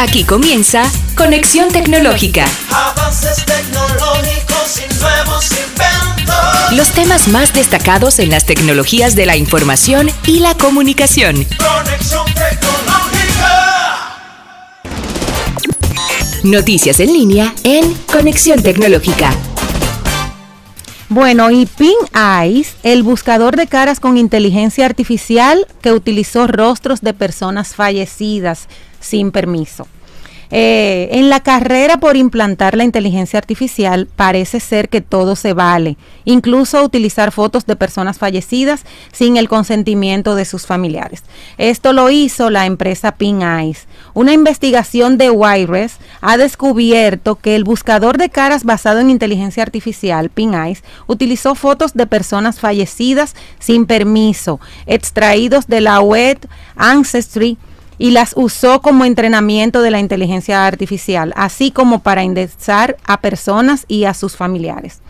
Aquí comienza Conexión Tecnológica. Avances tecnológicos y nuevos inventos. Los temas más destacados en las tecnologías de la información y la comunicación. Conexión tecnológica. Noticias en línea en Conexión Tecnológica. Bueno, y Ping Eyes, el buscador de caras con inteligencia artificial que utilizó rostros de personas fallecidas sin permiso. Eh, en la carrera por implantar la inteligencia artificial parece ser que todo se vale, incluso utilizar fotos de personas fallecidas sin el consentimiento de sus familiares. Esto lo hizo la empresa Ping Eyes. Una investigación de Wires ha descubierto que el buscador de caras basado en inteligencia artificial, Ping Eyes, utilizó fotos de personas fallecidas sin permiso, extraídos de la web Ancestry y las usó como entrenamiento de la inteligencia artificial, así como para indexar a personas y a sus familiares.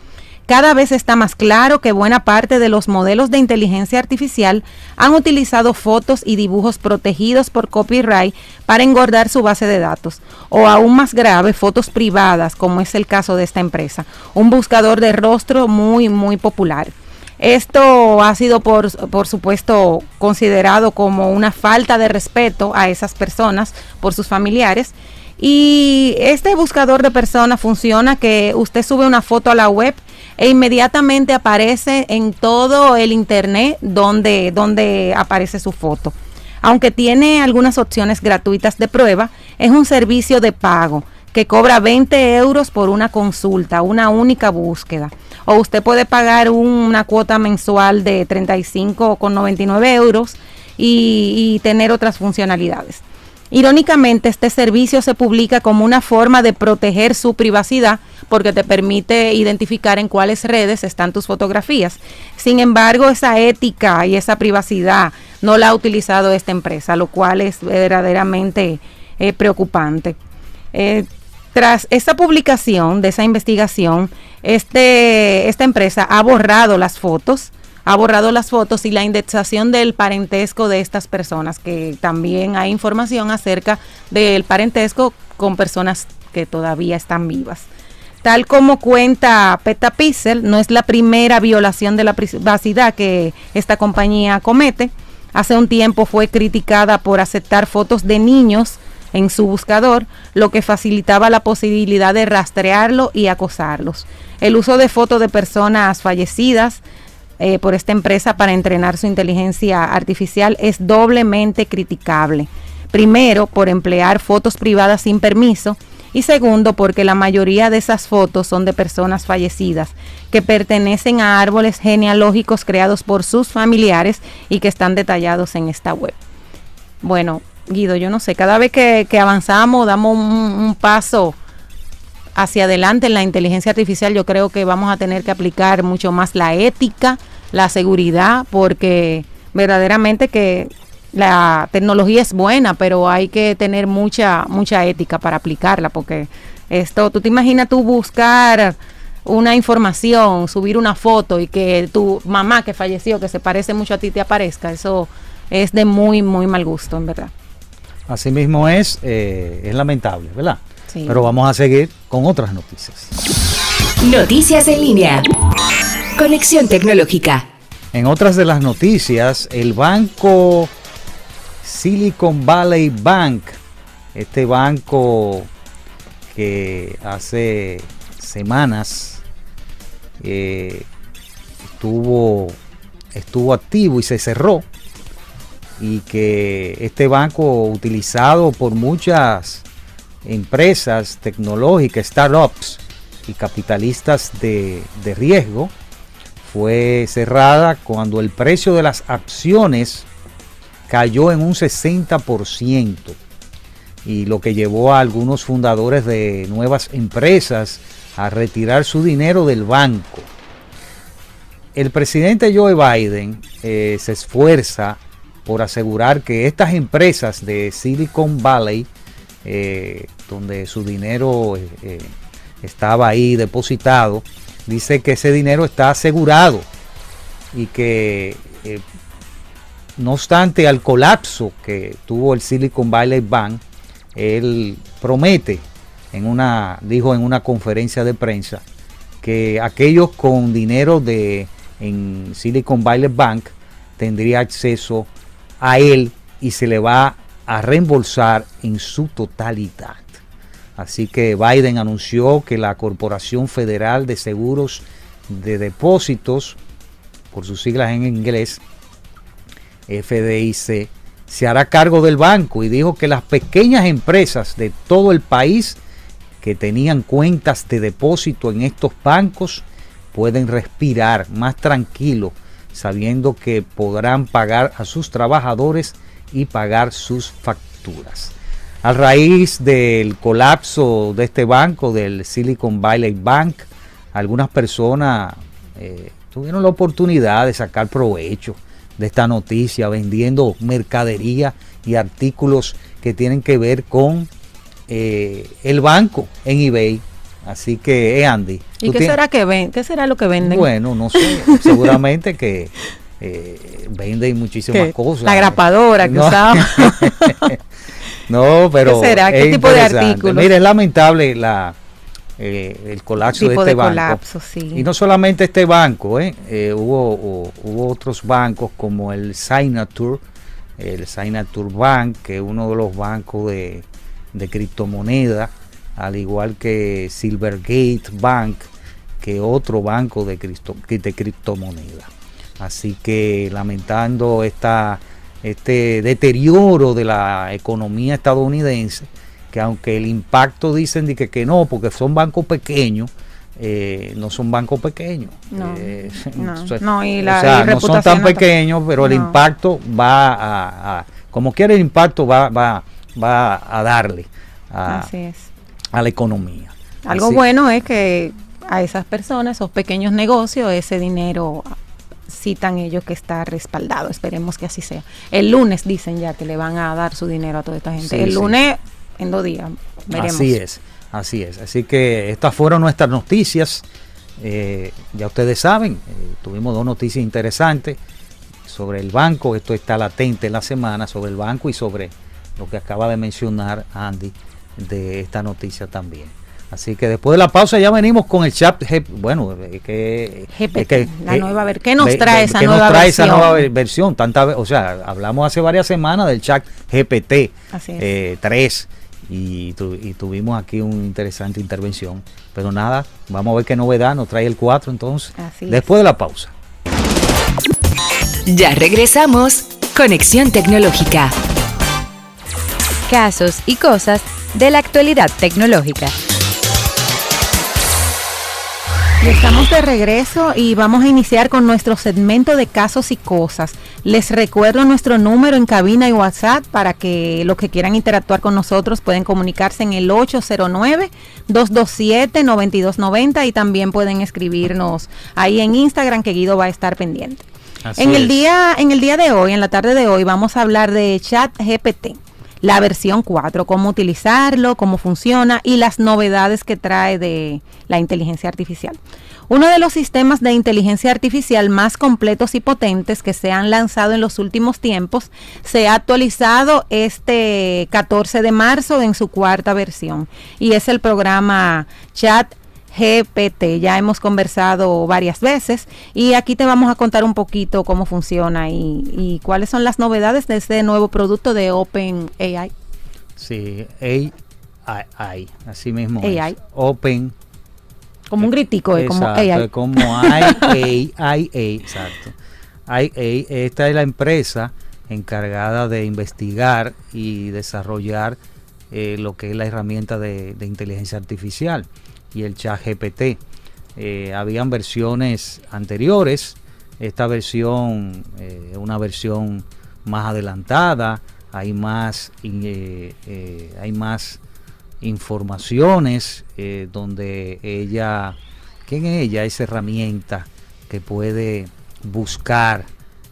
Cada vez está más claro que buena parte de los modelos de inteligencia artificial han utilizado fotos y dibujos protegidos por copyright para engordar su base de datos, o aún más grave, fotos privadas, como es el caso de esta empresa, un buscador de rostro muy, muy popular. Esto ha sido, por, por, supuesto, considerado como una falta de respeto a esas personas por sus familiares. Y este buscador de personas funciona que usted sube una foto a la web e inmediatamente aparece en todo el internet donde, donde aparece su foto. Aunque tiene algunas opciones gratuitas de prueba, es un servicio de pago que cobra 20 euros por una consulta, una única búsqueda. O usted puede pagar una cuota mensual de 35,99 euros y, tener otras funcionalidades. Irónicamente, este servicio se publica como una forma de proteger su privacidad porque te permite identificar en cuáles redes están tus fotografías. Sin embargo, esa ética y esa privacidad no la ha utilizado esta empresa, lo cual es verdaderamente eh, preocupante. Eh, tras esta publicación de esa investigación, este, esta empresa ha borrado las fotos, ha borrado las fotos y la indexación del parentesco de estas personas, que también hay información acerca del parentesco con personas que todavía están vivas. Tal como cuenta Petapixel, no es la primera violación de la privacidad que esta compañía comete. Hace un tiempo fue criticada por aceptar fotos de niños en su buscador, lo que facilitaba la posibilidad de rastrearlo y acosarlos. El uso de fotos de personas fallecidas eh, por esta empresa para entrenar su inteligencia artificial es doblemente criticable. Primero, por emplear fotos privadas sin permiso y segundo, porque la mayoría de esas fotos son de personas fallecidas que pertenecen a árboles genealógicos creados por sus familiares y que están detallados en esta web. Bueno, Guido, yo no sé, cada vez que, avanzamos, damos un, un, paso hacia adelante en la inteligencia artificial, yo creo que vamos a tener que aplicar mucho más la ética, la seguridad, porque verdaderamente que la tecnología es buena, pero hay que tener mucha, mucha ética para aplicarla, porque esto, tú te imaginas tú buscar una información, subir una foto y que tu mamá que falleció, que se parece mucho a ti, te aparezca, eso es de muy, muy mal gusto, en verdad. Así mismo es, eh, es lamentable, ¿verdad? Sí. Pero vamos a seguir con otras noticias. Noticias en línea. Conexión tecnológica. En otras de las noticias, el banco Silicon Valley Bank, este banco que hace semanas eh, estuvo, estuvo activo y se cerró y que este banco utilizado por muchas empresas tecnológicas, startups y capitalistas de, de, riesgo, fue cerrada cuando el precio de las acciones cayó en un 60% y lo que llevó a algunos fundadores de nuevas empresas a retirar su dinero del banco. El presidente Joe Biden eh, se esfuerza por asegurar que estas empresas de Silicon Valley, eh, donde su dinero eh, eh, estaba ahí depositado, dice que ese dinero está asegurado y que no obstante al colapso que tuvo el Silicon Valley Bank, él promete en una dijo en una conferencia de prensa que aquellos con dinero de en Silicon Valley Bank tendría acceso a él y se le va a reembolsar en su totalidad. Así que Biden anunció que la Corporación Federal de Seguros de Depósitos, por sus siglas en inglés, FDIC, se hará cargo del banco y dijo que las pequeñas empresas de todo el país que tenían cuentas de depósito en estos bancos pueden respirar más tranquilo sabiendo que podrán pagar a sus trabajadores y pagar sus facturas. A raíz del colapso de este banco, del Silicon Valley Bank, algunas personas eh, tuvieron la oportunidad de sacar provecho de esta noticia vendiendo mercadería y artículos que tienen que ver con eh, el banco en eBay. Así que, eh, Andy. ¿Y qué será, que ven? ¿qué será lo que venden? Bueno, no sé. seguramente que eh, venden muchísimas cosas. La grapadora que no. no, pero. ¿Qué será? ¿Qué tipo de artículos? Mire, es lamentable la, eh, el colapso de este banco. Y no solamente este banco, ¿eh? eh hubo, hubo otros bancos como el Signature, el Signature Bank, que es uno de los bancos de, de criptomonedas, al igual que Silvergate Bank, que otro banco de, cripto, de criptomonedas. Así que lamentando esta, este deterioro de la economía estadounidense, que aunque el impacto dicen de que, que no, porque son bancos pequeños, eh, no son bancos pequeños. No, eh, no, y la, o sea, no son tan pequeños, pero el impacto va a, como quiera el impacto va, va, va a darle a, a la economía. Algo bueno es que a esas personas, esos pequeños negocios, ese dinero citan ellos que está respaldado. Esperemos que así sea. El lunes dicen ya que le van a dar su dinero a toda esta gente. el lunes en dos días. Veremos. Así es, así es. Así que estas fueron nuestras noticias. Eh, ya ustedes saben, eh, tuvimos dos noticias interesantes sobre el banco. Esto está latente en la semana sobre el banco y sobre lo que acaba de mencionar Andy de esta noticia también. Así que después de la pausa ya venimos con el chat, bueno, que, la nueva ver, ¿qué nos trae esa nueva nos trae versión? esa nueva versión? Tanta, o sea, hablamos hace varias semanas del chat GPT 3 y, tuvimos aquí una interesante intervención. Pero nada, vamos a ver qué novedad nos trae el 4 entonces, después de la pausa. Ya regresamos, Conexión Tecnológica. Casos y cosas de la actualidad tecnológica. Estamos de regreso y vamos a iniciar con nuestro segmento de casos y cosas. Les recuerdo nuestro número en cabina y WhatsApp para que los que quieran interactuar con nosotros pueden comunicarse en el 809-227-9290 y también pueden escribirnos ahí en Instagram que Guido va a estar pendiente. en el día en el día de hoy, en la tarde de hoy vamos a hablar de Chat GPT la versión 4, cómo utilizarlo, cómo funciona y las novedades que trae de la inteligencia artificial. Uno de los sistemas de inteligencia artificial más completos y potentes que se han lanzado en los últimos tiempos se ha actualizado este 14 de marzo en su cuarta versión y es el programa Chat GPT. Ya hemos conversado varias veces y aquí te vamos a contar un poquito cómo funciona y, cuáles son las novedades de este nuevo producto de OpenAI. Sí, AI, así mismo. AI. Open. Como un gritico, de como AI. Como AI, AI, exacto. IA, esta es la empresa encargada de investigar y desarrollar eh, lo que es la herramienta de inteligencia artificial y el chat GPT. Eh, habían versiones anteriores, esta versión es eh, una versión más adelantada, hay más, eh, hay más informaciones donde ella, ¿quién es ella? Esa herramienta que puede buscar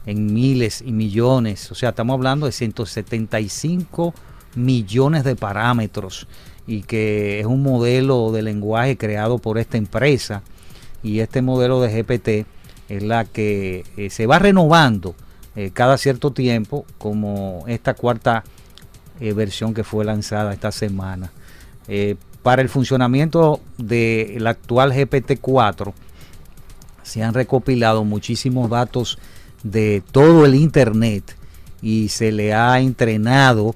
en miles y millones, o sea, estamos hablando de 175 millones de parámetros y que es un modelo de lenguaje creado por esta empresa y este modelo de GPT es la que eh, se va renovando eh, cada cierto tiempo como esta cuarta eh, versión que fue lanzada esta semana. Para el funcionamiento del actual GPT-4 se han recopilado muchísimos datos de todo el Internet y se le ha entrenado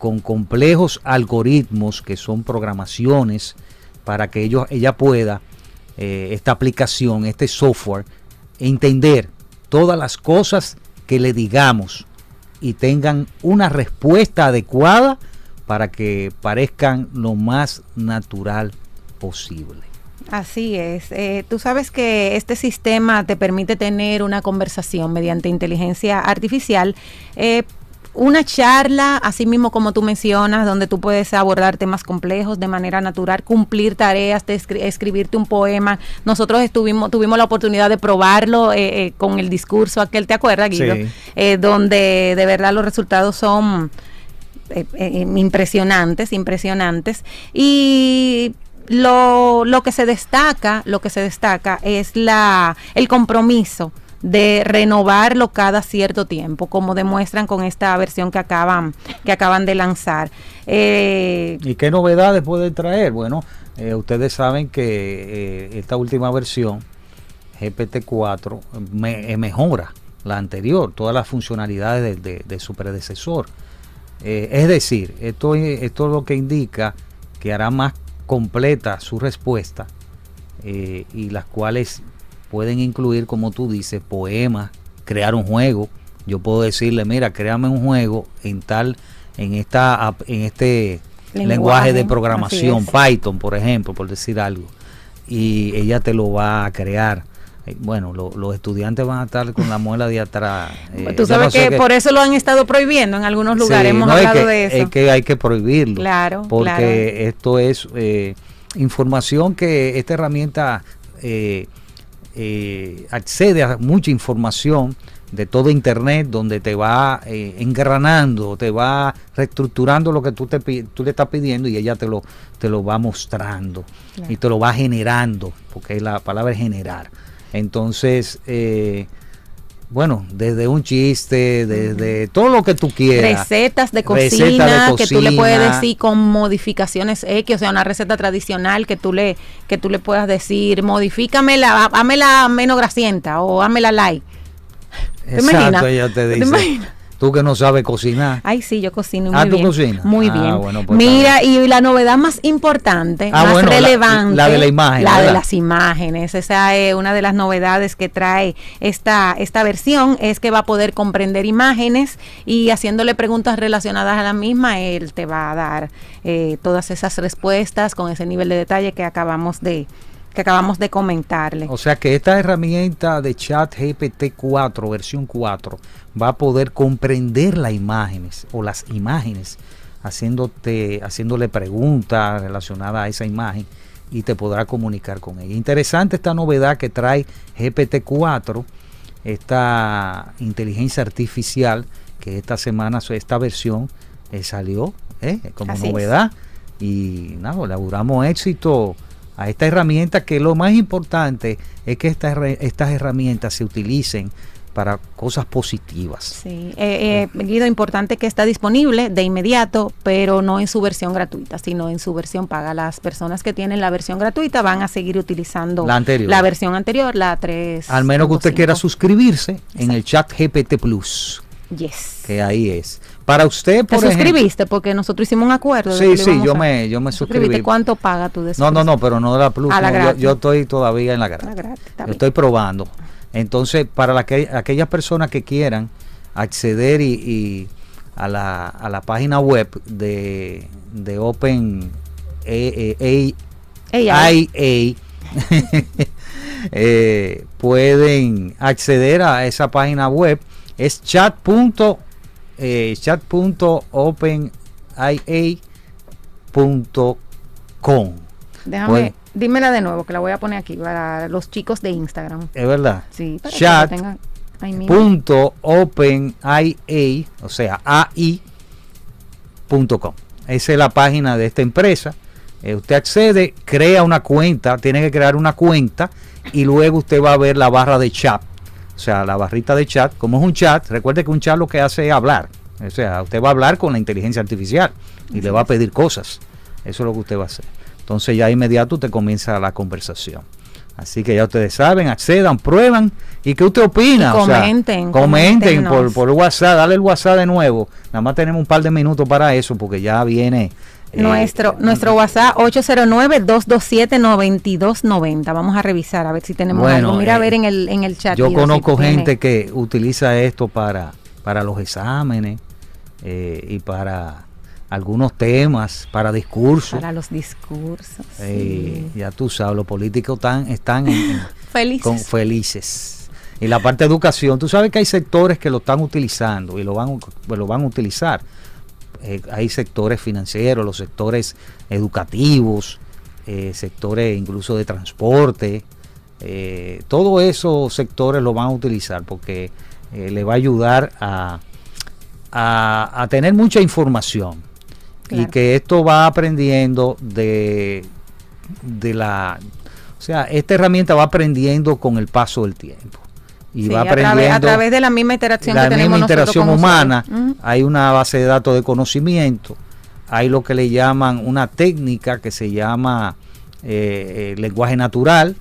con complejos algoritmos que son programaciones para que ellos, ella pueda, eh, esta aplicación, este software, entender todas las cosas que le digamos y tengan una respuesta adecuada para que parezcan lo más natural posible. Así es. Eh, tú sabes que este sistema te permite tener una conversación mediante inteligencia artificial. Eh, una charla, así mismo como tú mencionas, donde tú puedes abordar temas complejos de manera natural, cumplir tareas, de escribirte un poema. Nosotros estuvimos, tuvimos la oportunidad de probarlo eh, eh, con el discurso aquel, ¿te acuerdas, Guido? Eh, donde de verdad los resultados son impresionantes, impresionantes. Y lo, lo que se destaca, lo que se destaca es la el compromiso de renovarlo cada cierto tiempo, como demuestran con esta versión que acaban, que acaban de lanzar. Eh, ¿Y qué novedades puede traer? Bueno, eh, ustedes saben que eh, esta última versión, GPT-4, me, mejora la anterior, todas las funcionalidades de, su predecesor. es decir, esto, esto es lo que indica que hará más completa su respuesta y las cuales pueden incluir, como tú dices, poemas, crear un juego. Yo puedo decirle, mira, créame un juego en tal, en esta, en este lenguaje, de programación, Python, por ejemplo, por decir algo, y ella te lo va a crear. Eh, bueno, los estudiantes van a estar con la muela de atrás. Eh, Tú sabes que, por eso lo han estado prohibiendo en algunos lugares. Hemos hablado de eso. Es que hay que prohibirlo. Claro. Porque esto es eh, información que esta herramienta eh, eh, accede a mucha información de todo internet donde te va eh, engranando, te va reestructurando lo que tú, te, tú le estás pidiendo y ella te lo, te lo va mostrando y te lo va generando, porque la palabra es generar. Entonces, eh, bueno, desde un chiste, desde todo lo que tú quieras. Recetas de cocina, que tú le puedes decir con modificaciones X, o sea, una receta tradicional que tú le que tú le puedas decir, modifícamela, hámela menos grasienta o hámela light. Exacto, ella te dice. Tú que no sabes cocinar. Ay, sí, yo cocino ah, muy bien. cocinas? Muy ah, bien. Pues Mira, y la novedad más importante, ah, más relevante. La, de la imagen. La de las imágenes. Esa es una de las novedades que trae esta, esta versión, es que va a poder comprender imágenes y haciéndole preguntas relacionadas a la misma, él te va a dar eh, todas esas respuestas con ese nivel de detalle que acabamos de, que acabamos de comentarle. O sea que esta herramienta de chat GPT 4, versión 4, va a poder comprender las imágenes o las imágenes, haciéndote, haciéndole preguntas relacionadas a esa imagen y te podrá comunicar con ella. Interesante esta novedad que trae GPT 4, esta inteligencia artificial que esta semana, esta versión eh, salió eh, como novedad. Y nada, le auguramos éxito a esta herramienta que lo más importante es que estas estas herramientas se utilicen para cosas positivas. Sí, eh, eh, Guido, importante que está disponible de inmediato, pero no en su versión gratuita, sino en su versión paga. Las personas que tienen la versión gratuita van a seguir utilizando la, anterior. la versión anterior, la 3. Al menos que usted quiera suscribirse en el chat GPT Plus. Yes. Que ahí es. Para usted, por ¿Te suscribiste? porque nosotros hicimos un acuerdo. Sí, sí, yo me, yo me suscribí. ¿Cuánto paga tú de No, no, no, pero no de la Plus. yo, estoy todavía en la gratis. yo estoy probando. Entonces, para la que, aquellas personas que quieran acceder y, a, la, a la página web de, de Open AI, eh, pueden acceder a esa página web. Es chat eh, chat.openia.com. Déjame, dímela de nuevo, que la voy a poner aquí para los chicos de Instagram. Es verdad. Sí, chat.openia, o sea, AI.com. Esa es la página de esta empresa. Eh, usted accede, crea una cuenta, tiene que crear una cuenta y luego usted va a ver la barra de chat o sea, la barrita de chat, como es un chat, recuerde que un chat lo que hace es hablar, O sea, usted va a hablar con la inteligencia artificial y le va a pedir cosas. Eso es lo que usted va a hacer. Entonces ya inmediato usted comienza la conversación. Así que ya ustedes saben, accedan, prueban y qué usted opina. Y O sea, comenten, comenten por, por WhatsApp, dale el WhatsApp de nuevo. Nada más tenemos un par de minutos para eso porque ya viene. Eh, Nuestro, nuestro WhatsApp 809-227-9290. Vamos a revisar a ver si tenemos Bueno, algo. Mira a eh, ver en el, en el chat. Yo si conozco tiene. gente que utiliza esto para, para los exámenes eh, y para algunos temas, para discursos. Para los discursos. Eh, sí. Ya tú sabes, los políticos están, están en- Felices. con felices. Y la parte de educación, tú sabes que hay sectores que lo están utilizando y lo van, lo van a utilizar. Eh, hay sectores financieros, los sectores educativos, eh, sectores incluso de transporte. eh, todos esos sectores lo van a utilizar porque eh, le va a ayudar a, a, a tener mucha información y que esto va aprendiendo de, de la... O sea, esta herramienta va aprendiendo con el paso del tiempo. Y Sí, va a, través, aprendiendo a través de la misma interacción la que misma interacción humana. Hay una base de datos de conocimiento. Hay lo que le llaman una técnica que se llama eh, eh, lenguaje natural,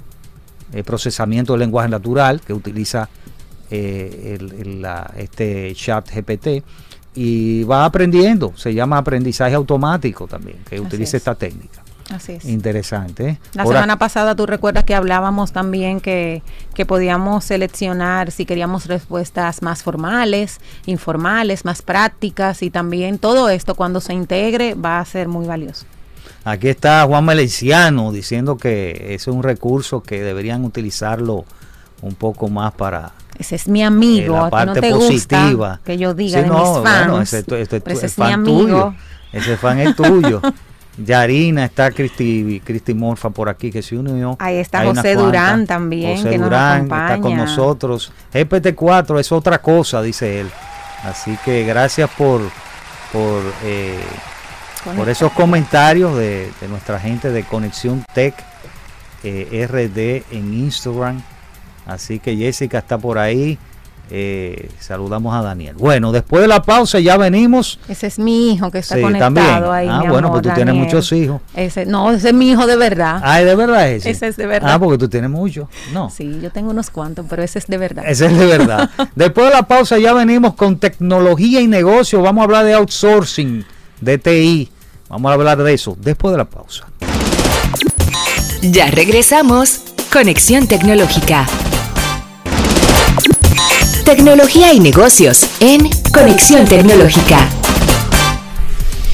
eh, procesamiento del lenguaje natural, que utiliza eh, el- el- la- este chat GPT. Y va aprendiendo, se llama aprendizaje automático también, que Así utiliza es. esta técnica. Así es. Interesante. ¿eh? La Ahora- semana pasada tú recuerdas que hablábamos también que, que podíamos seleccionar si queríamos respuestas más formales, informales, más prácticas y también todo esto cuando se integre va a ser muy valioso. Aquí está Juan Meleciano diciendo que ese es un recurso que deberían utilizarlo un poco más para Ese es mi amigo, la parte no te positiva. gusta que yo diga Sí, de no, mis fans, bueno, ese, este- ese es mi fan amigo. tuyo. Ese fan es tuyo. Yarina, está Cristi, Cristi Morfa por aquí que se unió. Ahí está Hay José Durán también, José que nos Durán está con nosotros. GPT-4 es otra cosa, dice él. Así que gracias por, por, eh, por esos comentarios de, de nuestra gente de Conexión Tech eh, RD en Instagram. Así que Jessica está por ahí. Eh, saludamos a Daniel. Bueno, después de la pausa ya venimos. Ese es mi hijo que está Sí, conectado también. ahí. Ah, mi bueno, amor, pues tú tienes muchos hijos. Ese, no, ese es mi hijo de verdad. Ah, ¿es de verdad ese? Ese es de verdad. Ah, porque tú tienes muchos. No. Sí, yo tengo unos cuantos, pero ese es de verdad. Ese es de verdad. Después de la pausa ya venimos con tecnología y negocio. Vamos a hablar de outsourcing, de TI. Vamos a hablar de eso después de la pausa. Ya regresamos. Conexión Tecnológica. Tecnología y negocios en Conexión Tecnológica.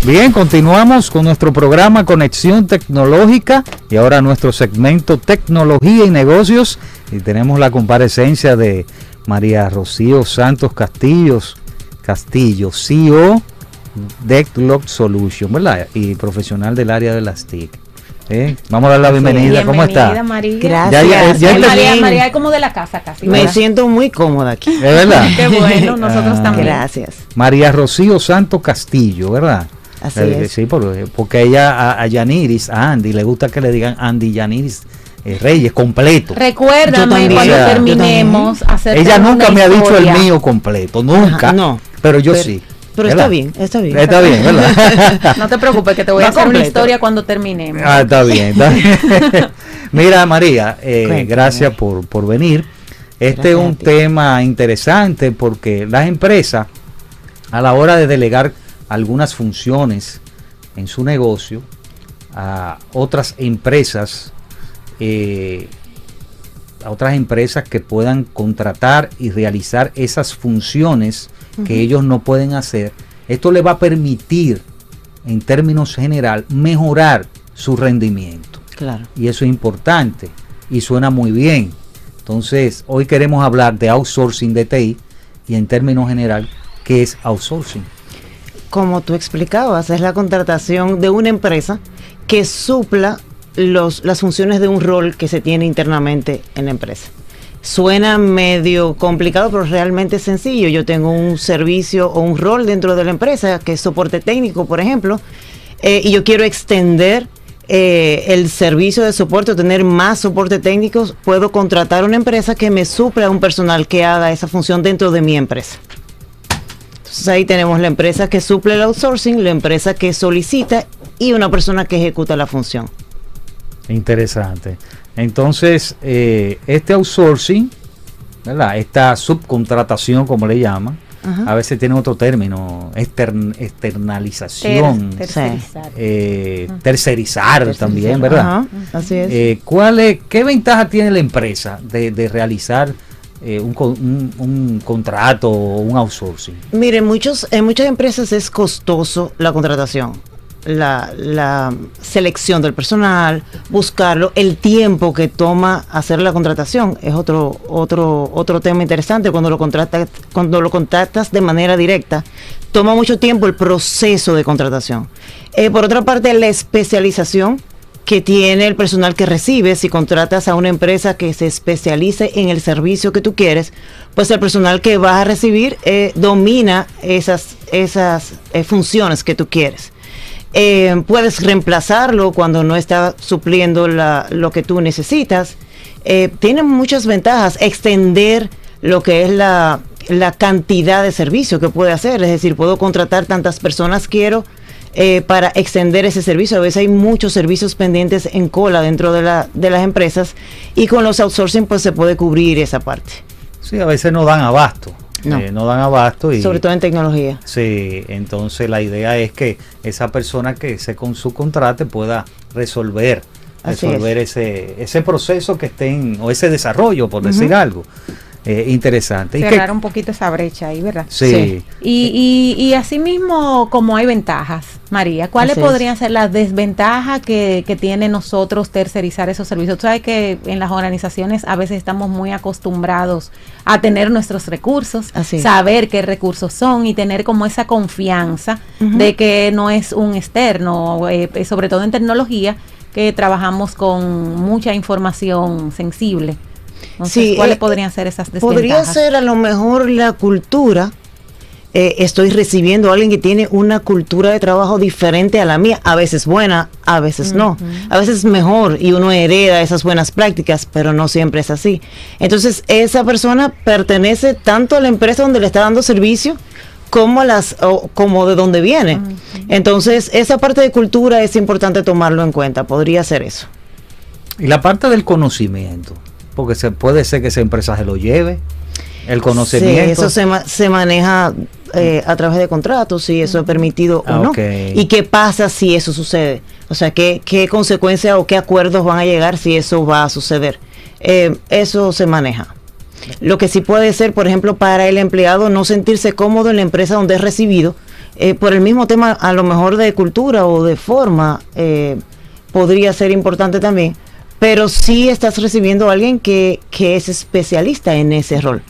Bien, continuamos con nuestro programa Conexión Tecnológica y ahora nuestro segmento Tecnología y Negocios y tenemos la comparecencia de María Rocío Santos Castillos, Castillo, CEO de Lock Solution, ¿verdad? Y profesional del área de las TIC. ¿Eh? Vamos a dar la bienvenida. ¿Cómo está? María. Gracias. Ya, ya, ya Ay, te- María, María es como de la casa casi. Me ¿verdad? siento muy cómoda aquí. ¿Es verdad? Qué bueno, nosotros Ah. también. Gracias. María Rocío Santos Castillo, ¿verdad? Así Eh, es. Sí, porque, porque ella a, a Yaniris, a Andy, le gusta que le digan Andy Yaniris eh, Reyes completo. Recuérdame también. cuando O sea, terminemos hacer Ella nunca me ha dicho el mío completo, nunca. Ajá, no. Pero yo Pero- sí. Pero ¿verdad? está bien, está bien. Está bien, ¿verdad? No te preocupes, que te voy a hacer una historia cuando terminemos. Ah, está bien. está bien. Mira, María, eh, gracias por, por venir. Este es un tema interesante porque las empresas, a la hora de delegar algunas funciones en su negocio a otras empresas, eh, a otras empresas que puedan contratar y realizar esas funciones que ellos no pueden hacer, esto le va a permitir, en términos general, mejorar su rendimiento. Claro. Y eso es importante y suena muy bien. Entonces, hoy queremos hablar de outsourcing de TI y en términos general, ¿qué es outsourcing? Como tú explicabas, es la contratación de una empresa que supla las funciones de un rol que se tiene internamente en la empresa. Suena medio complicado, pero realmente es sencillo. Yo tengo un servicio o un rol dentro de la empresa, que es soporte técnico, por ejemplo, eh, y yo quiero extender eh, el servicio de soporte o tener más soporte técnicos, puedo contratar una empresa que me supla un personal que haga esa función dentro de mi empresa. Entonces ahí tenemos la empresa que suple el outsourcing, la empresa que solicita y una persona que ejecuta la función. Interesante. Entonces, eh, este outsourcing, ¿verdad? Esta subcontratación, como le llaman, Ajá. a veces tiene otro término, extern- externalización, Ter- tercerizar. eh, tercerizar también, ¿verdad? Ajá, así es. Eh, ¿cuál es, ¿Qué ventaja tiene la empresa de, de realizar eh, un, un- un contrato o un outsourcing? Miren, muchos, en muchas empresas es costoso la contratación, la, selección del personal, buscarlo, el tiempo que toma hacer la contratación es otro, otro, otro tema interesante cuando lo contratas, cuando lo contratas de manera directa. Toma mucho tiempo el proceso de contratación. Eh, por otra parte, la especialización que tiene el personal que recibe, si contratas a una empresa que se especialice en el servicio que tú quieres, pues el personal que vas a recibir eh, domina esas, esas eh, funciones que tú quieres. Eh, puedes reemplazarlo cuando no está supliendo la- lo que tú necesitas. Eh, tiene muchas ventajas. Extender lo que es la, la cantidad de servicio que puede hacer. Es decir, puedo contratar tantas personas quiero eh, para extender ese servicio. A veces hay muchos servicios pendientes en cola dentro de, la, de las empresas y con los outsourcing pues se puede cubrir esa parte. Sí, a veces no dan abasto. No. eh, no dan abasto y Sobre todo en tecnología. Sí, entonces la idea es que esa persona que se con su contrate pueda resolver, resolver ese, ese proceso que estén, o ese desarrollo, por decir algo. Eh, interesante. Y que- Cerrar un poquito esa brecha ahí, ¿verdad? sí, Sí. Y, y, y asimismo, como hay ventajas, María, ¿cuáles Así es. podrían ser las desventajas que, que tiene nosotros tercerizar esos servicios? Tú sabes que en las organizaciones a veces estamos muy acostumbrados a tener nuestros recursos, Así saber qué recursos son y tener como esa confianza de que no es un externo, eh, sobre todo en tecnología, que trabajamos con mucha información sensible. Entonces, Sí, ¿cuáles eh, podrían ser esas desventajas? Podría ser a lo mejor la cultura. Eh, estoy recibiendo a alguien que tiene una cultura de trabajo diferente a la mía, a veces buena, a veces no, a veces mejor y uno hereda esas buenas prácticas, pero no siempre es así. Entonces esa persona pertenece tanto a la empresa donde le está dando servicio como a las o como de donde viene. Entonces esa parte de cultura es importante tomarlo en cuenta. Podría ser eso. y la parte del conocimiento, porque se puede ser que esa empresa se lo lleve, el Sí, conocimiento. eso se, ma- se maneja eh, a través de contratos, si eso es permitido Ah, o no. ok. ¿Y qué pasa si eso sucede? O sea, ¿qué, qué consecuencias o qué acuerdos van a llegar si eso va a suceder? Eh, eso se maneja. Lo que sí puede ser, por ejemplo, para el empleado no sentirse cómodo en la empresa donde es recibido, eh, por el mismo tema a lo mejor de cultura o de forma, eh, podría ser importante también, pero sí estás recibiendo a alguien que, que es especialista en ese rol.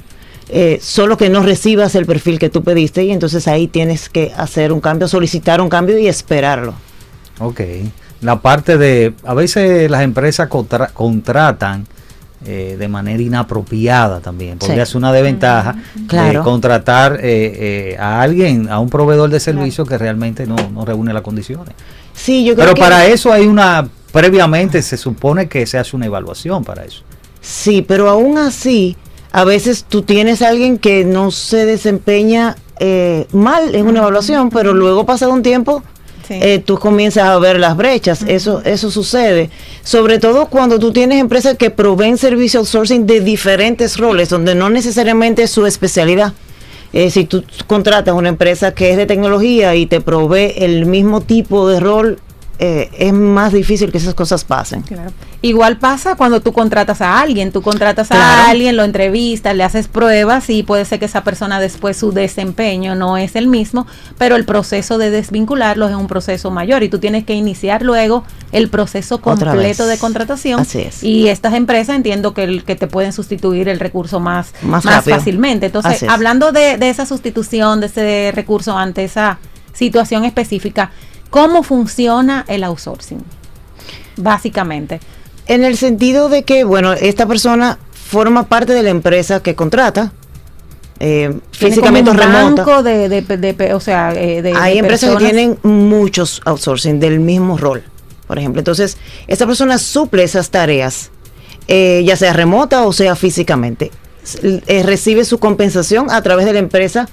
Eh, solo que no recibas el perfil que tú pediste y entonces ahí tienes que hacer un cambio, solicitar un cambio y esperarlo. Ok. La parte de, a veces las empresas contra- contratan eh, de manera inapropiada también. Podría Sí. ser una desventaja Claro. de contratar eh, eh, a alguien, a un proveedor de servicio que realmente no, no reúne las condiciones. Sí, yo creo Pero que para eso hay una, previamente se supone que se hace una evaluación para eso. Sí, pero aún así, a veces tú tienes a alguien que no se desempeña eh, mal en una evaluación, pero luego pasado un tiempo Sí. eh, tú comienzas a ver las brechas. Eso, eso sucede. Sobre todo cuando tú tienes empresas que proveen servicio outsourcing de diferentes roles, donde no necesariamente es su especialidad. Eh, si tú contratas una empresa que es de tecnología y te provee el mismo tipo de rol, eh, es más difícil que esas cosas pasen. Claro. Igual pasa cuando tú contratas a alguien, tú contratas a alguien, lo entrevistas, le haces pruebas y puede ser que esa persona después su desempeño no es el mismo, pero el proceso de desvincularlos es un proceso mayor y tú tienes que iniciar luego el proceso completo de contratación. Así es. Y estas empresas entiendo que, el- que te pueden sustituir el recurso más, Más fácilmente. Entonces, hablando de, de esa sustitución, de ese recurso ante esa situación específica, ¿cómo funciona el outsourcing? Básicamente. En el sentido de que, bueno, esta persona forma parte de la empresa que contrata, eh, físicamente como un remota. banco de, de, de- de- o sea, eh, de, Hay empresas que tienen muchos outsourcing del mismo rol, por ejemplo. Entonces, esta persona suple esas tareas, eh, ya sea remota o sea físicamente. Eh, recibe su compensación a través de la empresa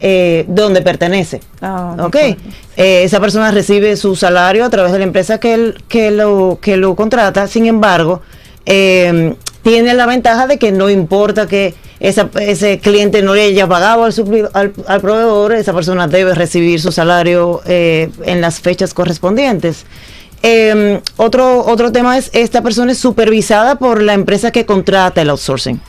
eh, donde pertenece. Ah, de ¿Ok? acuerdo. Eh, esa persona recibe su salario a través de la empresa que, él- que, lo, que lo contrata. Sin embargo, eh, tiene la ventaja de que no importa que esa- ese cliente no le haya pagado al, supli- al, al proveedor, esa persona debe recibir su salario eh, en las fechas correspondientes. Eh, otro, otro tema es, esta persona es supervisada por la empresa que contrata el outsourcing.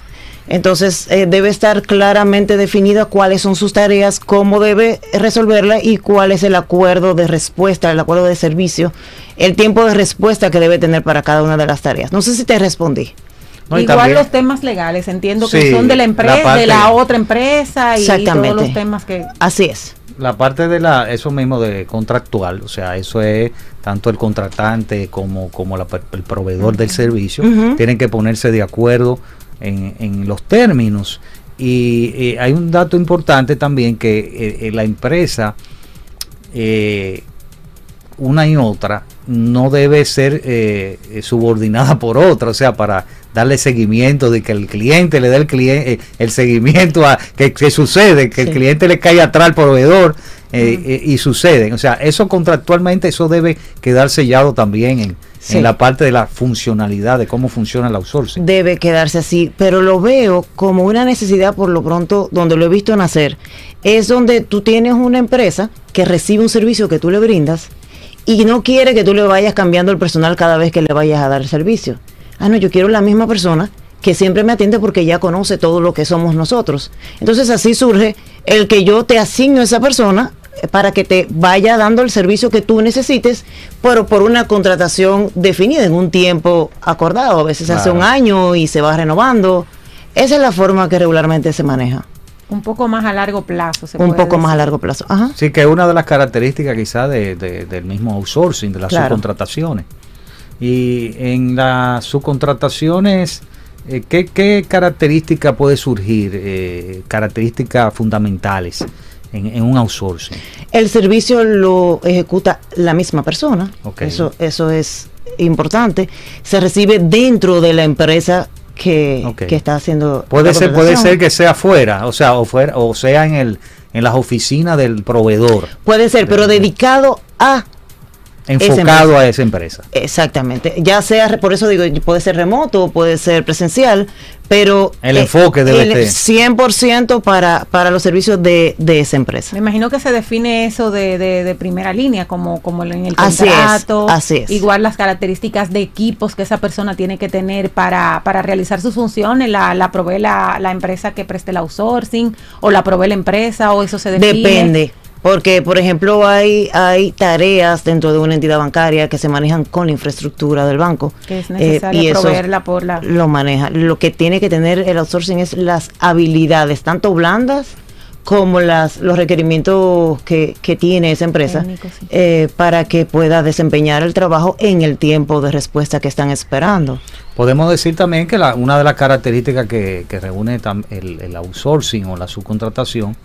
Entonces eh, debe estar claramente definida cuáles son sus tareas, cómo debe resolverla y cuál es el acuerdo de respuesta, el acuerdo de servicio, el tiempo de respuesta que debe tener para cada una de las tareas. No sé si te respondí. No, Igual también- los temas legales, entiendo que Sí, son de la la empresa, parte- de la otra empresa y Exactamente. todos los temas que... Así es. La parte de la, eso mismo de contractual, o sea, eso es tanto el contratante como, como la el proveedor del servicio, tienen que ponerse de acuerdo en, en los términos. Y eh, hay un dato importante también que eh, eh, la empresa, eh, una y otra, no debe ser subordinada por otra, o sea, para darle seguimiento de que el cliente le dé el cliente el seguimiento a que, que sucede, que el cliente le cae atrás al proveedor y sucede. O sea, eso contractualmente eso debe quedar sellado también en, Sí. en la parte de la funcionalidad de cómo funciona el outsourcing. Debe quedarse así, pero lo veo como una necesidad por lo pronto, donde lo he visto nacer, es donde tú tienes una empresa que recibe un servicio que tú le brindas y no quiere que tú le vayas cambiando el personal cada vez que le vayas a dar el servicio. Ah, no, yo quiero la misma persona que siempre me atiende porque ya conoce todo lo que somos nosotros. Entonces así surge el que yo te asigno a esa persona para que te vaya dando el servicio que tú necesites, pero por una contratación definida en un tiempo acordado. A veces hace Claro. un año y se va renovando. Esa es la forma que regularmente se maneja. Un poco más a largo plazo. se Un puede poco más a largo plazo. Ajá. Sí, que es una de las características quizás de, de- del mismo outsourcing, de las Claro. subcontrataciones. Y en las subcontrataciones, eh, ¿qué, qué característica puede surgir? eh, características fundamentales en, en un outsourcing. El servicio lo ejecuta la misma persona. Ok. Eso, eso es importante. Se recibe dentro de la empresa que, que está haciendo. Puede ser, puede ser que sea fuera, o sea, o fuera, o sea en el en las oficinas del proveedor, Puede ser, pero dedicado a enfocado a esa empresa. Exactamente. Ya sea, por eso digo, puede ser remoto, puede ser presencial, pero El enfoque debe el ser. 100% para, para los servicios de, de esa empresa. Me imagino que se define eso de, de- de primera línea, como, como en el Así es, contrato. así es. Igual las características de equipos que esa persona tiene que tener para, para realizar sus funciones. La, la provee la, la empresa que preste el outsourcing, o la provee la empresa, o eso se define. Depende. Porque, por ejemplo, hay, hay tareas dentro de una entidad bancaria que se manejan con la infraestructura del banco. Que es eh, necesario y eso proveerla por la. Lo maneja. Lo que tiene que tener el outsourcing es las habilidades, tanto blandas como las los requerimientos que, que tiene esa empresa sí. eh, para que pueda desempeñar el trabajo en el tiempo de respuesta que están esperando. Podemos decir también que la- una de las características que, que reúne tam- el, el outsourcing o la subcontratación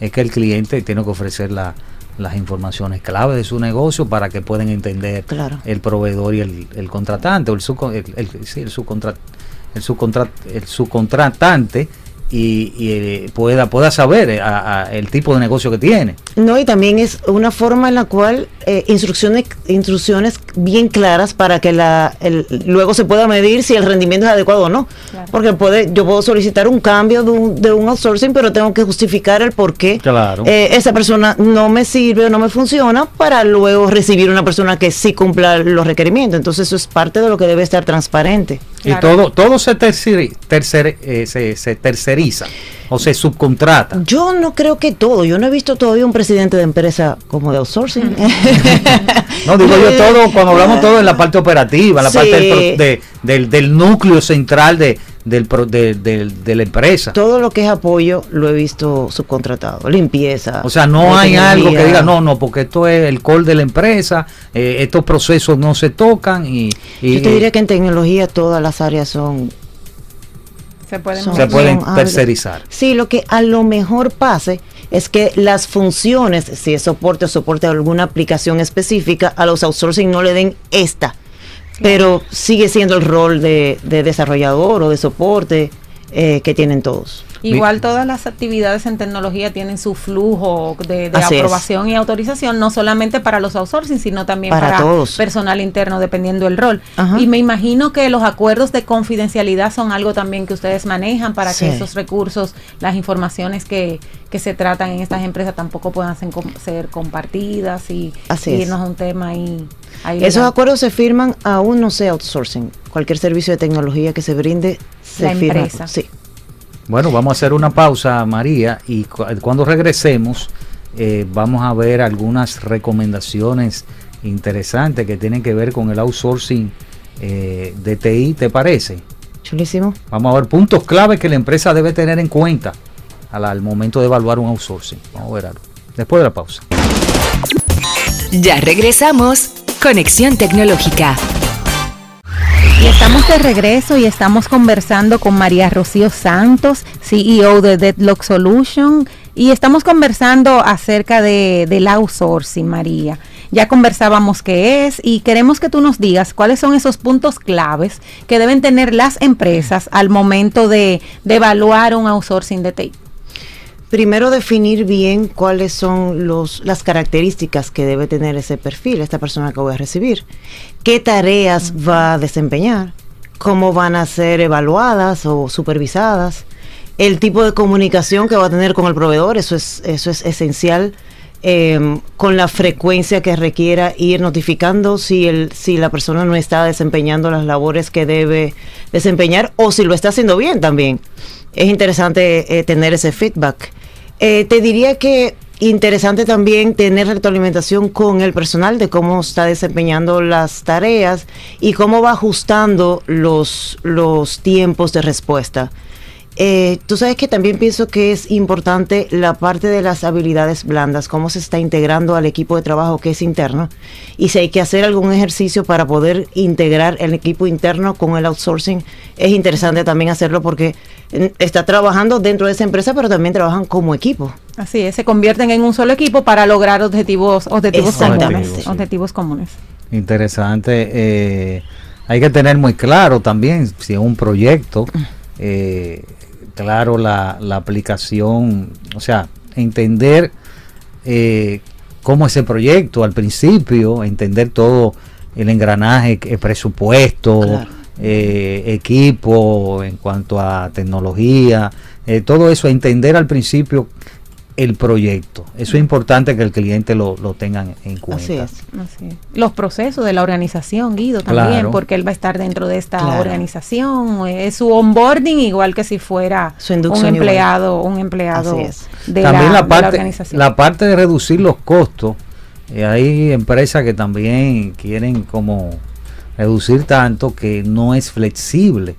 es que el cliente tiene que ofrecer la- las informaciones clave de su negocio para que puedan entender Claro. el proveedor y el, el contratante o el, subcon- el, el- el subcontratante y, y, eh, pueda, pueda saber eh, a- a el tipo de negocio que tiene. No, y también es una forma en la cual eh, instrucciones, instrucciones bien claras para que la, el- luego se pueda medir si el rendimiento es adecuado o no. Claro. Porque puede, yo puedo solicitar un cambio de un, de un outsourcing, pero tengo que justificar el por qué Claro. eh, esa persona no me sirve o no me funciona para luego recibir una persona que sí cumpla los requerimientos. Entonces eso es parte de lo que debe estar transparente. Y todo, todo se, terceri- tercer- eh, se, se terceriza o se subcontrata. Yo no creo que todo. Yo no he visto todavía un presidente de empresa como de outsourcing. No, digo yo todo, cuando hablamos todo en la parte operativa, en la Sí. parte del, pro- de- del, del núcleo central de, del, pro- de, del- de la empresa. Todo lo que es apoyo lo he visto subcontratado. Limpieza. O sea, no hay algo que diga, no, no, porque esto es el core de la empresa, eh, estos procesos no se tocan y, y- Yo te diría que en tecnología todas las áreas son... Se pueden son- se pueden son- tercerizar. Sí, lo que a lo mejor pase es que las funciones, si es soporte o soporte a alguna aplicación específica, a los outsourcing no le den esta. Pero sigue siendo el rol de, de desarrollador o de soporte eh, que tienen todos. Igual todas las actividades en tecnología tienen su flujo de, de Así es. aprobación y autorización, no solamente para los outsourcing, sino también Para para, todos. personal interno, dependiendo del rol. Ajá. Y me imagino que los acuerdos de confidencialidad son algo también que ustedes manejan para Sí. que esos recursos, las informaciones que, que se tratan en estas empresas tampoco puedan ser, com- ser compartidas y, Así y es. irnos a un tema ahí. ahí Esos legal. acuerdos se firman aún no sea outsourcing. Cualquier servicio de tecnología que se brinde se La firma. empresa. Sí. Bueno, vamos a hacer una pausa, María, y cu- cuando regresemos eh, vamos a ver algunas recomendaciones interesantes que tienen que ver con el outsourcing eh, de TI, ¿te parece? Chulísimo. Vamos a ver puntos clave que la empresa debe tener en cuenta al, al momento de evaluar un outsourcing. Vamos a ver algo. Después de la pausa. Ya regresamos. Conexión Tecnológica. Estamos de regreso y estamos conversando con María Rocío Santos, CEO de Deadlock Solution, y estamos conversando acerca de, del outsourcing, María. Ya conversábamos qué es y queremos que tú nos digas cuáles son esos puntos claves que deben tener las empresas al momento de, de evaluar un outsourcing de TI. Primero definir bien cuáles son los, las características que debe tener ese perfil, esta persona que voy a recibir. ¿Qué tareas va a desempeñar? ¿Cómo van a ser evaluadas o supervisadas? El tipo de comunicación que va a tener con el proveedor, eso es, eso es esencial. eh, con la frecuencia que requiera ir notificando si, el, si la persona no está desempeñando las labores que debe desempeñar o si lo está haciendo bien también. Es interesante eh, tener ese feedback. Eh, te diría que interesante también tener retroalimentación con el personal de cómo está desempeñando las tareas y cómo va ajustando los, los tiempos de respuesta. Eh, tú sabes que también pienso que es importante la parte de las habilidades blandas, cómo se está integrando al equipo de trabajo que es interno y si hay que hacer algún ejercicio para poder integrar el equipo interno con el outsourcing, es interesante también hacerlo porque eh, está trabajando dentro de esa empresa, pero también trabajan como equipo. Así es, se convierten en un solo equipo para lograr objetivos, objetivos Exactamente. comunes. Objetivos comunes. Interesante. eh, hay que tener muy claro también, si es un proyecto, eh, claro la, la aplicación, o sea, entender eh, cómo ese proyecto al principio, entender todo el engranaje, el presupuesto, Claro. eh, equipo en cuanto a tecnología, eh, todo eso, entender al principio el proyecto. Eso es importante que el cliente lo, lo tenga en cuenta. Así es. Así es. Los procesos de la organización, Guido, también, Claro. porque él va a estar dentro de esta Claro. organización. Es su onboarding igual que si fuera Su un igual. empleado, un empleado de, también la, la, de parte, la organización. la parte de reducir los costos. eh, hay empresas que también quieren como reducir tanto que no es flexible.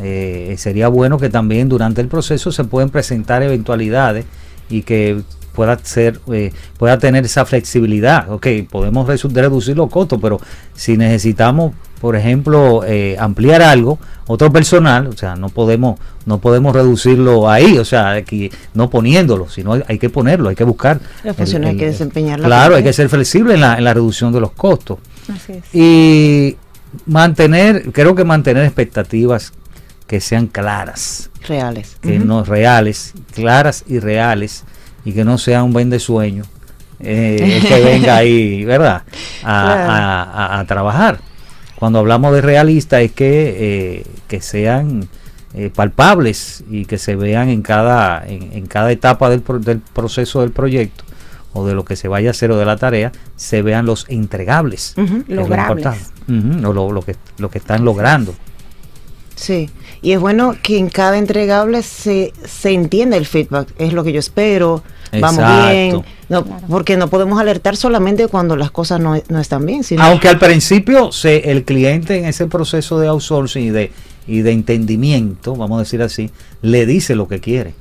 Eh, sería bueno que también durante el proceso se pueden presentar eventualidades y que pueda ser eh, pueda tener esa flexibilidad. Ok podemos reducir los costos pero si necesitamos por ejemplo eh, ampliar algo otro personal o sea no podemos no podemos reducirlo ahí o sea aquí no poniéndolo sino hay, hay que ponerlo hay que buscar Las funciones hay que desempeñarlas claro hay que ser flexible en la, en la reducción de los costos. Así es. y mantener creo que mantener expectativas que sean claras Reales. que no reales, claras y reales, y que no sea un vende sueño eh, que venga ahí, ¿verdad? A, Claro. a- a- a trabajar. Cuando hablamos de realista es que, eh, que sean eh, palpables y que se vean en cada, en, en cada etapa del, pro- del proceso del proyecto o de lo que se vaya a hacer o de la tarea, se vean los entregables. Que es lo importante. Lo, lo que, lo que están logrando. Sí, y es bueno que en cada entregable se, se entienda el feedback, es lo que yo espero, vamos bien, no, porque no podemos alertar solamente cuando las cosas no, no están bien, sino Aunque al principio se, el cliente en ese proceso de outsourcing y de, y de entendimiento, vamos a decir así, le dice lo que quiere.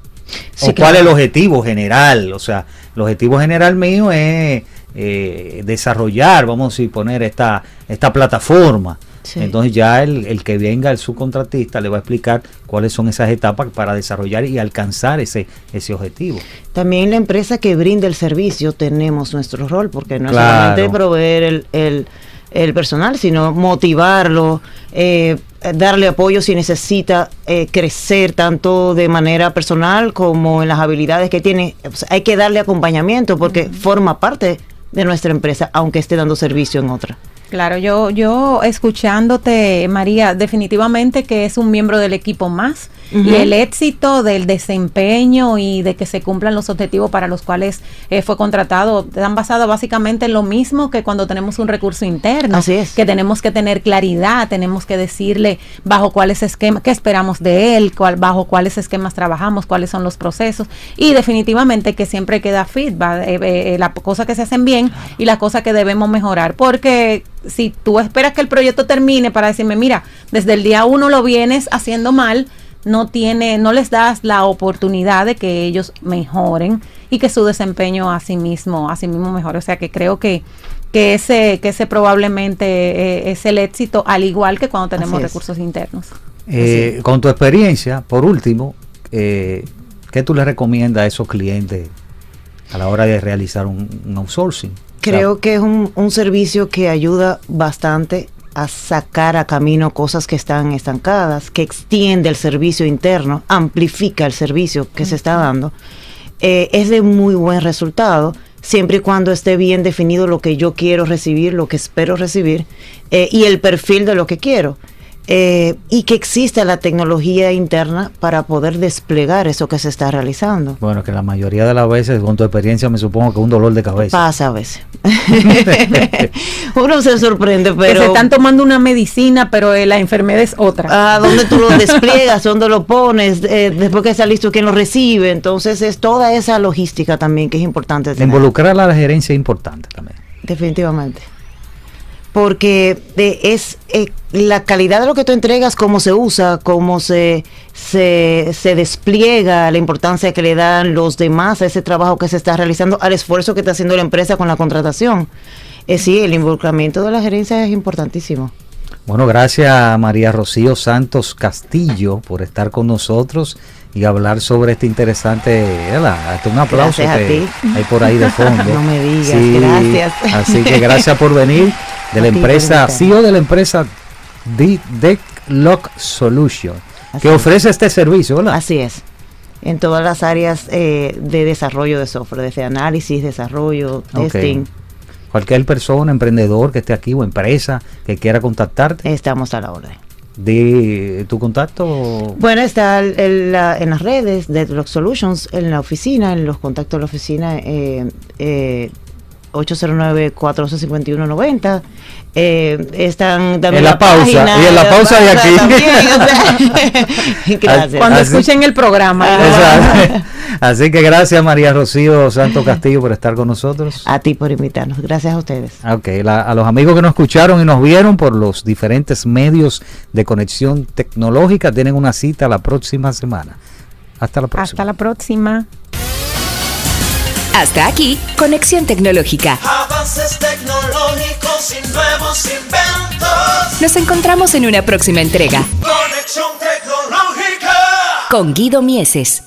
Sí, o cuál es el objetivo general. O sea, el objetivo general mío es eh, desarrollar, vamos a decir, poner esta, esta plataforma. Sí. Entonces ya el, el que venga el subcontratista le va a explicar cuáles son esas etapas para desarrollar y alcanzar ese, ese objetivo. también la empresa que brinda el servicio tenemos nuestro rol, porque no es solamente proveer el, el, el personal, sino motivarlo, eh, darle apoyo si necesita eh, crecer tanto de manera personal como en las habilidades que tiene. O sea, hay que darle acompañamiento porque forma parte de nuestra empresa, aunque esté dando servicio en otra. Claro, yo, yo escuchándote, María, definitivamente que es un miembro del equipo más y el éxito del desempeño y de que se cumplan los objetivos para los cuales eh, fue contratado están basados básicamente en lo mismo que cuando tenemos un recurso interno. Así es. Que tenemos que tener claridad, tenemos que decirle bajo cuáles esquemas, qué esperamos de él, cuál, bajo cuáles esquemas trabajamos, cuáles son los procesos y definitivamente que siempre queda feedback, eh, eh, las cosas que se hacen bien y las cosas que debemos mejorar, porque si tú esperas que el proyecto termine para decirme, mira, desde el día uno lo vienes haciendo mal, no tiene, no les das la oportunidad de que ellos mejoren y que su desempeño a sí mismo, a sí mismo mejore. O sea que creo que, que ese, que ese probablemente eh, es el éxito, al igual que cuando tenemos recursos internos. Eh, con tu experiencia, por último, eh, ¿qué tú le recomiendas a esos clientes a la hora de realizar un, un outsourcing? Creo que es un, un servicio que ayuda bastante a sacar a camino cosas que están estancadas, que extiende el servicio interno, amplifica el servicio que se está dando. Eh, es de muy buen resultado, siempre y cuando esté bien definido lo que yo quiero recibir, lo que espero recibir eh, y el perfil de lo que quiero. Eh, y que exista la tecnología interna para poder desplegar eso que se está realizando. Bueno, que la mayoría de las veces, con tu experiencia, me supongo que un dolor de cabeza. Pasa a veces. Uno se sorprende, que pero se están tomando una medicina, pero eh, la enfermedad es otra. a dónde tú lo despliegas, dónde lo pones, eh, después que está listo, quién lo recibe. Entonces es toda esa logística también que es importante. tener. Involucrar a la gerencia es importante también. Definitivamente. Porque de- es eh, la calidad de lo que tú entregas, cómo se usa, cómo se, se, se despliega, la importancia que le dan los demás a ese trabajo que se está realizando, al esfuerzo que está haciendo la empresa con la contratación. Eh, sí, el involucramiento de la gerencia es importantísimo. Bueno, gracias a María Rocío Santos Castillo por estar con nosotros y hablar sobre este interesante. ¿verdad? Hasta un aplauso Gracias a ti. hay por ahí de fondo. No me digas, gracias. Así que gracias por venir de la empresa. CEO de la empresa D- Deck Lock Solution, Así que es. ofrece este servicio, ¿verdad? Así es. En todas las áreas eh, de desarrollo de software, desde análisis, desarrollo, testing, Cualquier persona, emprendedor que esté aquí o empresa que quiera contactarte, estamos a la orden. de tu contacto. Bueno, está el- el- la- en las redes de Deadlock Solutions, en la oficina, en los contactos de la oficina, eh, eh, 809-451-90. Eh, están también En la pausa, página, y en la pausa de aquí. también, o sea, gracias. Cuando así- escuchen el programa. Ah. Exacto. Así que gracias María Rocío Santos Castillo por estar con nosotros. A ti por invitarnos. Gracias a ustedes. Ok, la- a los amigos que nos escucharon y nos vieron por los diferentes medios de conexión tecnológica, tienen una cita la próxima semana. Hasta la próxima. Hasta la próxima. Hasta aquí, Conexión Tecnológica. Avances tecnológicos y nuevos inventos. Nos encontramos en una próxima entrega Conexión tecnológica. con Guido Mieses.